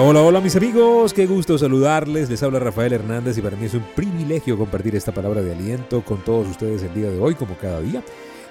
Hola, hola, mis amigos, qué gusto saludarles. Les habla Rafael Hernández y para mí es un privilegio compartir esta palabra de aliento con todos ustedes el día de hoy, como cada día.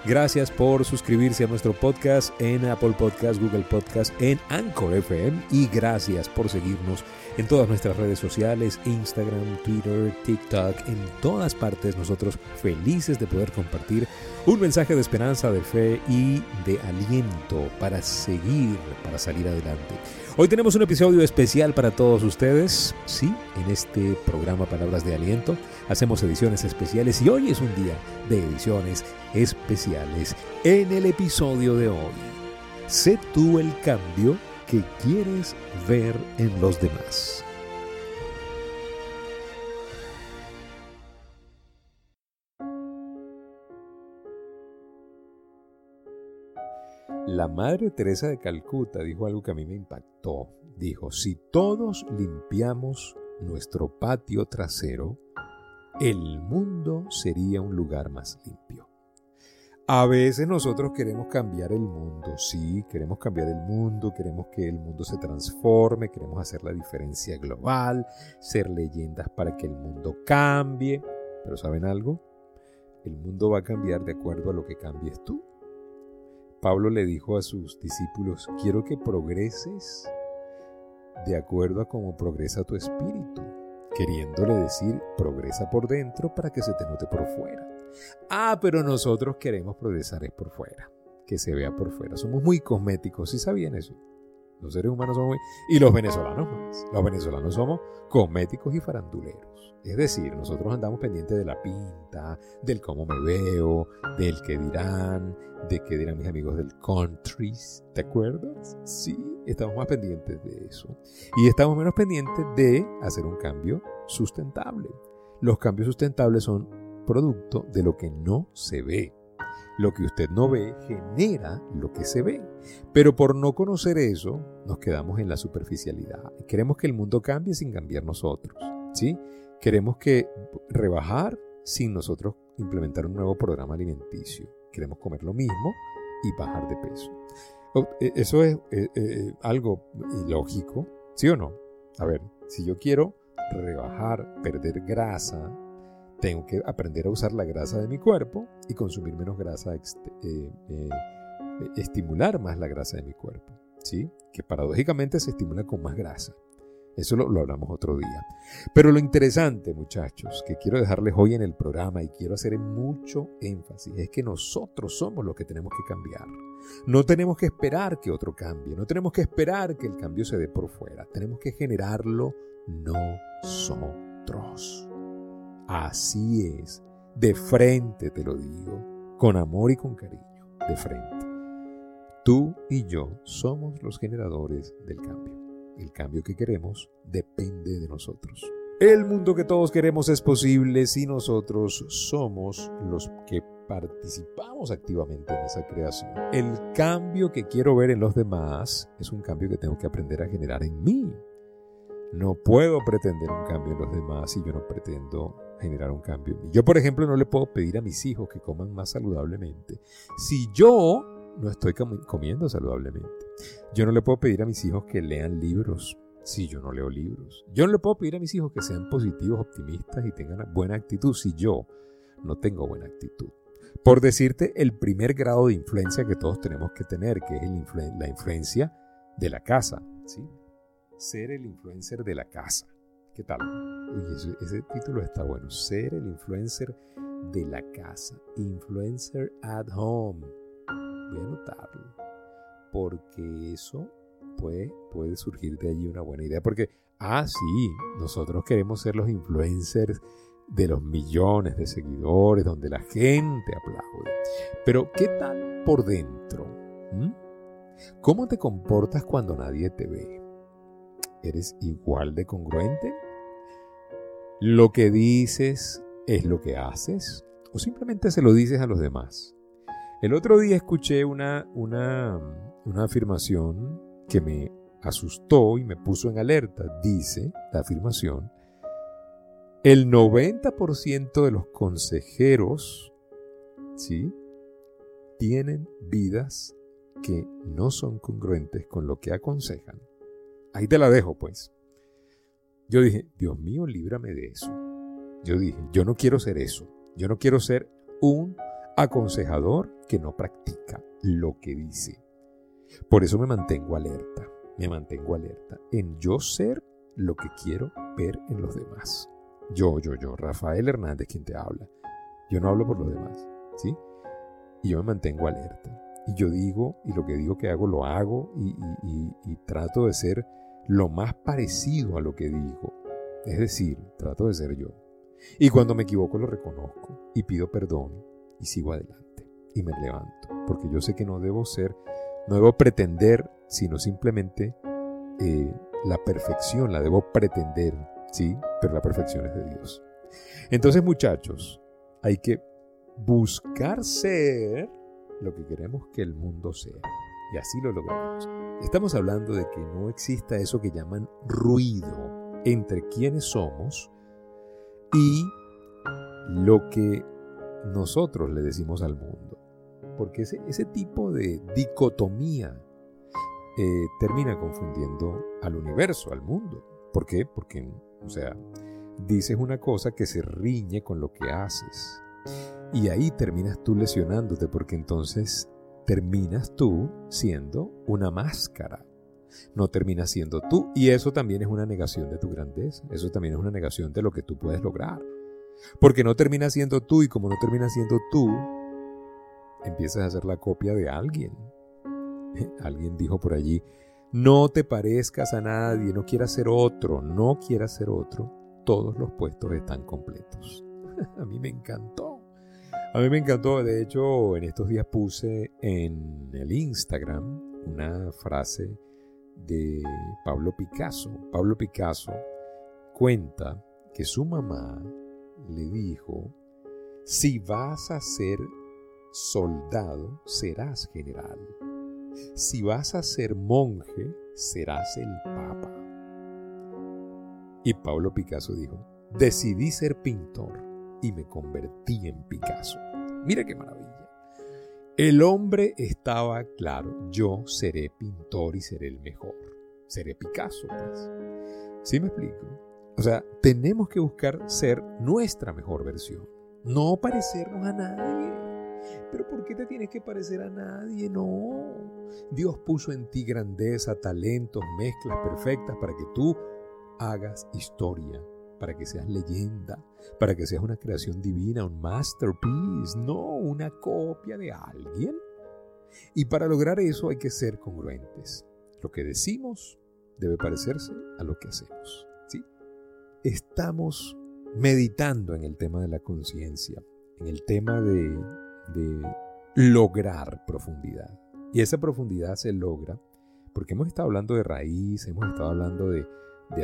Gracias por suscribirse a nuestro podcast en Apple Podcast, Google Podcast, en Anchor FM y gracias por seguirnos en todas nuestras redes sociales, Instagram, Twitter, TikTok, en todas partes nosotros felices de poder compartir un mensaje de esperanza, de fe y de aliento para seguir, para salir adelante. Hoy tenemos un episodio especial para todos ustedes. Sí, en este programa Palabras de Aliento hacemos ediciones especiales y hoy es un día de ediciones especiales. En el episodio de hoy, sé tú el cambio que quieres ver en los demás. La Madre Teresa de Calcuta dijo algo que a mí me impactó. Dijo, si todos limpiamos nuestro patio trasero, el mundo sería un lugar más limpio. A veces nosotros queremos cambiar el mundo, sí, queremos cambiar el mundo, queremos que el mundo se transforme, queremos hacer la diferencia global, ser leyendas para que el mundo cambie. Pero ¿saben algo? El mundo va a cambiar de acuerdo a lo que cambies tú. Pablo le dijo a sus discípulos, quiero que progreses de acuerdo a cómo progresa tu espíritu, queriéndole decir, progresa por dentro para que se te note por fuera. Ah, pero nosotros queremos progresar es por fuera, que se vea por fuera. Somos muy cosméticos, ¿sí sabían eso? Los seres humanos somos muy... Y los venezolanos más. Los venezolanos somos cosméticos y faranduleros. Es decir, nosotros andamos pendientes de la pinta, del cómo me veo, del qué dirán, de qué dirán mis amigos del country. ¿Te acuerdas? Sí, estamos más pendientes de eso. Y estamos menos pendientes de hacer un cambio sustentable. Los cambios sustentables son producto de lo que no se ve. Lo que usted no ve genera lo que se ve. Pero por no conocer eso, nos quedamos en la superficialidad. Queremos que el mundo cambie sin cambiar nosotros. ¿sí? Queremos que rebajar sin nosotros implementar un nuevo programa alimenticio. Queremos comer lo mismo y bajar de peso. E, eso es eh, eh, algo ilógico, ¿sí o no? A ver, si yo quiero rebajar, perder grasa, tengo que aprender a usar la grasa de mi cuerpo y consumir menos grasa, eh, eh, estimular más la grasa de mi cuerpo, ¿sí? Que paradójicamente se estimula con más grasa. Eso lo, lo, hablamos otro día. Pero lo interesante, muchachos, que quiero dejarles hoy en el programa y quiero hacer mucho énfasis, es que nosotros somos los que tenemos que cambiar. No tenemos que esperar que otro cambie, no tenemos que esperar que el cambio se dé por fuera, tenemos que generarlo nosotros. Así es, de frente te lo digo, con amor y con cariño, de frente. Tú y yo somos los generadores del cambio. El cambio que queremos depende de nosotros. El mundo que todos queremos es posible si nosotros somos los que participamos activamente en esa creación. El cambio que quiero ver en los demás es un cambio que tengo que aprender a generar en mí. No puedo pretender un cambio en los demás si yo no pretendo generar un cambio Yo, por ejemplo, no le puedo pedir a mis hijos que coman más saludablemente si yo no estoy comiendo saludablemente. Yo no le puedo pedir a mis hijos que lean libros si yo no leo libros. Yo no le puedo pedir a mis hijos que sean positivos, optimistas y tengan buena actitud si yo no tengo buena actitud. Por decirte el primer grado de influencia que todos tenemos que tener, que es la influencia de la casa. Ser el influencer de la casa. ¿Qué tal? ese, título está bueno. Ser el influencer de la casa. Influencer at home. Voy a anotarlo. Porque eso puede, puede surgir de allí una buena idea. Porque, ah, sí, nosotros queremos ser los influencers de los millones de seguidores, donde la gente aplaude. Pero, ¿qué tal por dentro? ¿Mm? ¿Cómo te comportas cuando nadie te ve? ¿Eres igual de congruente? ¿Lo que dices es lo que haces? ¿O simplemente se lo dices a los demás? El otro día escuché una, una, afirmación que me asustó y me puso en alerta. Dice la afirmación, el 90% de los consejeros, ¿sí? Tienen vidas que no son congruentes con lo que aconsejan. ahí te la dejo, pues. Yo dije, Dios mío, líbrame de eso. Yo dije, yo no quiero ser eso. Yo no quiero ser un aconsejador que no practica lo que dice. Por eso me mantengo alerta, me mantengo alerta en yo ser lo que quiero ver en los demás. Yo, yo, yo, Rafael Hernández quien te habla. Yo no hablo por los demás, ¿sí? Y yo me mantengo alerta. Y yo digo, y lo que digo que hago, lo hago y, y trato de ser lo más parecido a lo que digo. Es decir, trato de ser yo. Y cuando me equivoco lo reconozco y pido perdón y sigo adelante y me levanto, porque yo sé que no debo ser, no debo pretender, sino simplemente eh, la perfección, la debo pretender, ¿sí? Pero la perfección es de Dios. Entonces muchachos, hay que buscar ser lo que queremos que el mundo sea. Y así lo logramos. Estamos hablando de que no exista eso que llaman ruido entre quienes somos y lo que nosotros le decimos al mundo. Porque ese, ese tipo de dicotomía eh, termina confundiendo al universo, al mundo. ¿Por qué? Porque, o sea, dices una cosa que se riñe con lo que haces. Y ahí terminas tú lesionándote porque entonces terminas tú siendo una máscara. No terminas siendo tú. Y eso también es una negación de tu grandeza. Eso también es una negación de lo que tú puedes lograr. Porque no termina siendo tú y como no termina siendo tú, empiezas a hacer la copia de alguien. Alguien dijo por allí, no te parezcas a nadie, no quieras ser otro, no quieras ser otro, todos los puestos están completos. a mí me encantó. A mí me encantó, de hecho, en estos días puse en el Instagram una frase de Pablo Picasso. Pablo Picasso cuenta que su mamá le dijo, si vas a ser soldado, serás general. Si vas a ser monje, serás el papa. Y Pablo Picasso dijo, decidí ser pintor y me convertí en Picasso. Mira qué maravilla. El hombre estaba claro, yo seré pintor y seré el mejor. Seré Picasso, pues. ¿Sí me explico? O sea, tenemos que buscar ser nuestra mejor versión, no parecernos a nadie. Pero ¿por qué te tienes que parecer a nadie? No. Dios puso en ti grandeza, talentos, mezclas perfectas para que tú hagas historia, para que seas leyenda, para que seas una creación divina, un masterpiece, no una copia de alguien. Y para lograr eso hay que ser congruentes. Lo que decimos debe parecerse a lo que hacemos estamos meditando en el tema de la conciencia, en el tema de, lograr profundidad. Y esa profundidad se logra porque hemos estado hablando de raíz, hemos estado hablando de,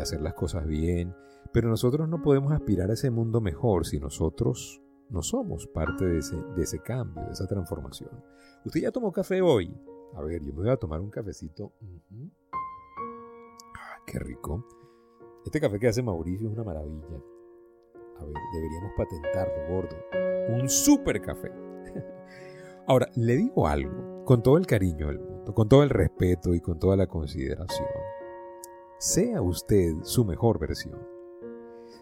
hacer las cosas bien, pero nosotros no podemos aspirar a ese mundo mejor si nosotros no somos parte de ese, de ese cambio, de esa transformación. ¿Usted ya tomó café hoy? A ver, yo me voy a tomar un cafecito. Ah, qué rico. Este café que hace Mauricio es una maravilla. A ver, deberíamos patentarlo, gordo. Un super café. Ahora, le digo algo, con todo el cariño del mundo, con todo el respeto y con toda la consideración. Sea usted su mejor versión.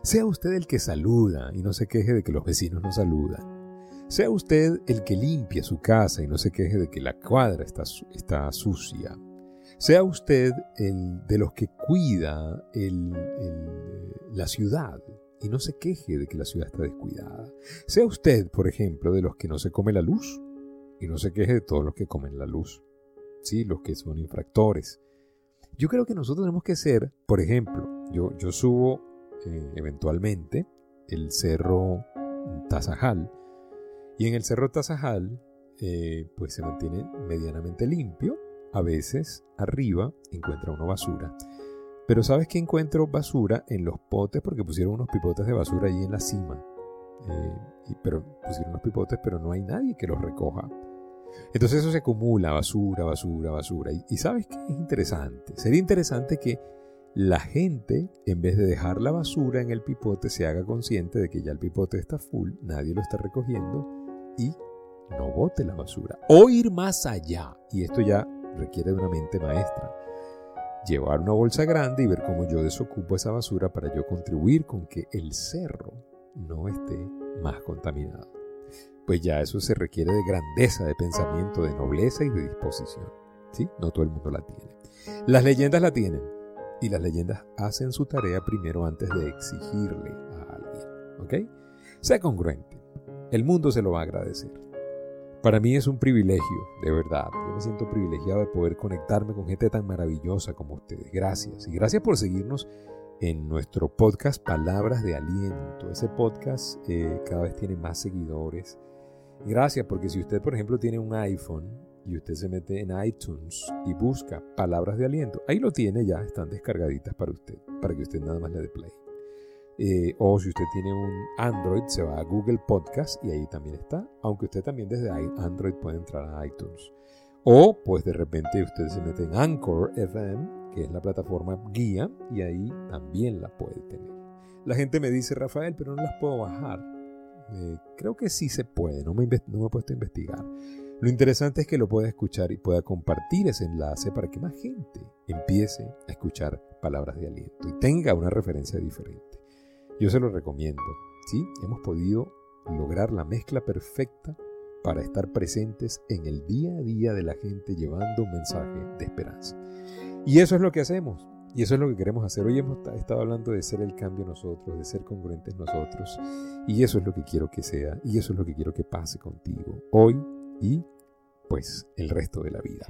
Sea usted el que saluda y no se queje de que los vecinos no saludan. Sea usted el que limpia su casa y no se queje de que la cuadra está, sucia. Sea usted de los que cuida la ciudad y no se queje de que la ciudad está descuidada. Sea usted, por ejemplo, de los que no se come la luz y no se queje de todos los que comen la luz. Sí, los que son infractores. Yo creo que nosotros tenemos que ser, por ejemplo, yo, subo eh, eventualmente el cerro Tazajal y en el cerro Tazajal eh, pues se mantiene medianamente limpio a veces arriba encuentra uno basura. Pero ¿sabes que encuentro basura? En los potes porque pusieron unos pipotes de basura ahí en la cima. Eh, y, pero pusieron unos pipotes pero no hay nadie que los recoja. Entonces eso se acumula, basura, basura, basura. Y, ¿sabes qué es interesante? Sería interesante que la gente, en vez de dejar la basura en el pipote, se haga consciente de que ya el pipote está full, nadie lo está recogiendo y no bote la basura. O ir más allá. Y esto ya requiere de una mente maestra. llevar una bolsa grande y ver cómo yo desocupo esa basura para yo contribuir con que el cerro no esté más contaminado. Pues ya eso se requiere de grandeza de pensamiento, de nobleza y de disposición. ¿Sí? No todo el mundo la tiene. Las leyendas la tienen. Y las leyendas hacen su tarea primero antes de exigirle a alguien. ¿Ok? Sea congruente. El mundo se lo va a agradecer. Para mí es un privilegio, de verdad. Yo me siento privilegiado de poder conectarme con gente tan maravillosa como ustedes. Gracias. Y gracias por seguirnos en nuestro podcast Palabras de Aliento. Ese podcast eh, cada vez tiene más seguidores. Gracias porque si usted, por ejemplo, tiene un iPhone y usted se mete en iTunes y busca Palabras de Aliento, ahí lo tiene ya, están descargaditas para usted, para que usted nada más le dé play. Eh, o si usted tiene un Android, se va a Google Podcast y ahí también está. Aunque usted también desde Android puede entrar a iTunes. O pues de repente usted se mete en Anchor FM, que es la plataforma guía, y ahí también la puede tener. La gente me dice, Rafael, pero no las puedo bajar. Eh, creo que sí se puede, no me, no me he puesto a investigar. Lo interesante es que lo pueda escuchar y pueda compartir ese enlace para que más gente empiece a escuchar palabras de aliento y tenga una referencia diferente. Yo se lo recomiendo. ¿sí? Hemos podido lograr la mezcla perfecta para estar presentes en el día a día de la gente llevando un mensaje de esperanza. Y eso es lo que hacemos. Y eso es lo que queremos hacer. Hoy hemos estado hablando de ser el cambio nosotros, de ser congruentes nosotros. Y eso es lo que quiero que sea. Y eso es lo que quiero que pase contigo. Hoy y pues el resto de la vida.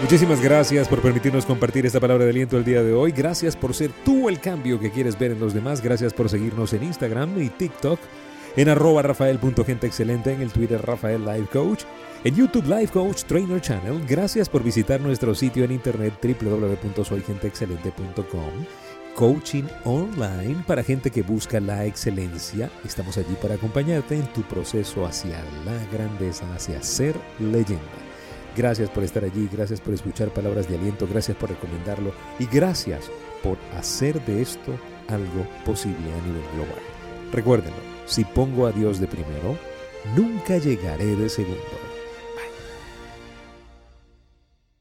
Muchísimas gracias por permitirnos compartir esta palabra de aliento el día de hoy. Gracias por ser tú el cambio que quieres ver en los demás. Gracias por seguirnos en Instagram y TikTok, en arroba rafael.genteexcelente, en el Twitter Rafael Life Coach, en YouTube Life Coach Trainer Channel. Gracias por visitar nuestro sitio en internet www.soygenteexcelente.com. Coaching online para gente que busca la excelencia. Estamos allí para acompañarte en tu proceso hacia la grandeza, hacia ser leyenda. Gracias por estar allí, gracias por escuchar palabras de aliento, gracias por recomendarlo y gracias por hacer de esto algo posible a nivel global. Recuérdenlo, si pongo a Dios de primero, nunca llegaré de segundo.